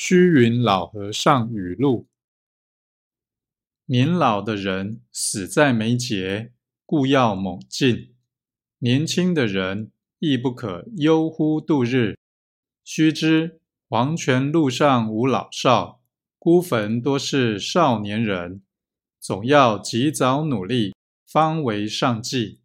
虚云老和尚语录。年老的人死在眉睫故要猛进。年轻的人亦不可忧乎度日。须知黄泉路上无老少孤坟多是少年人总要及早努力方为上计。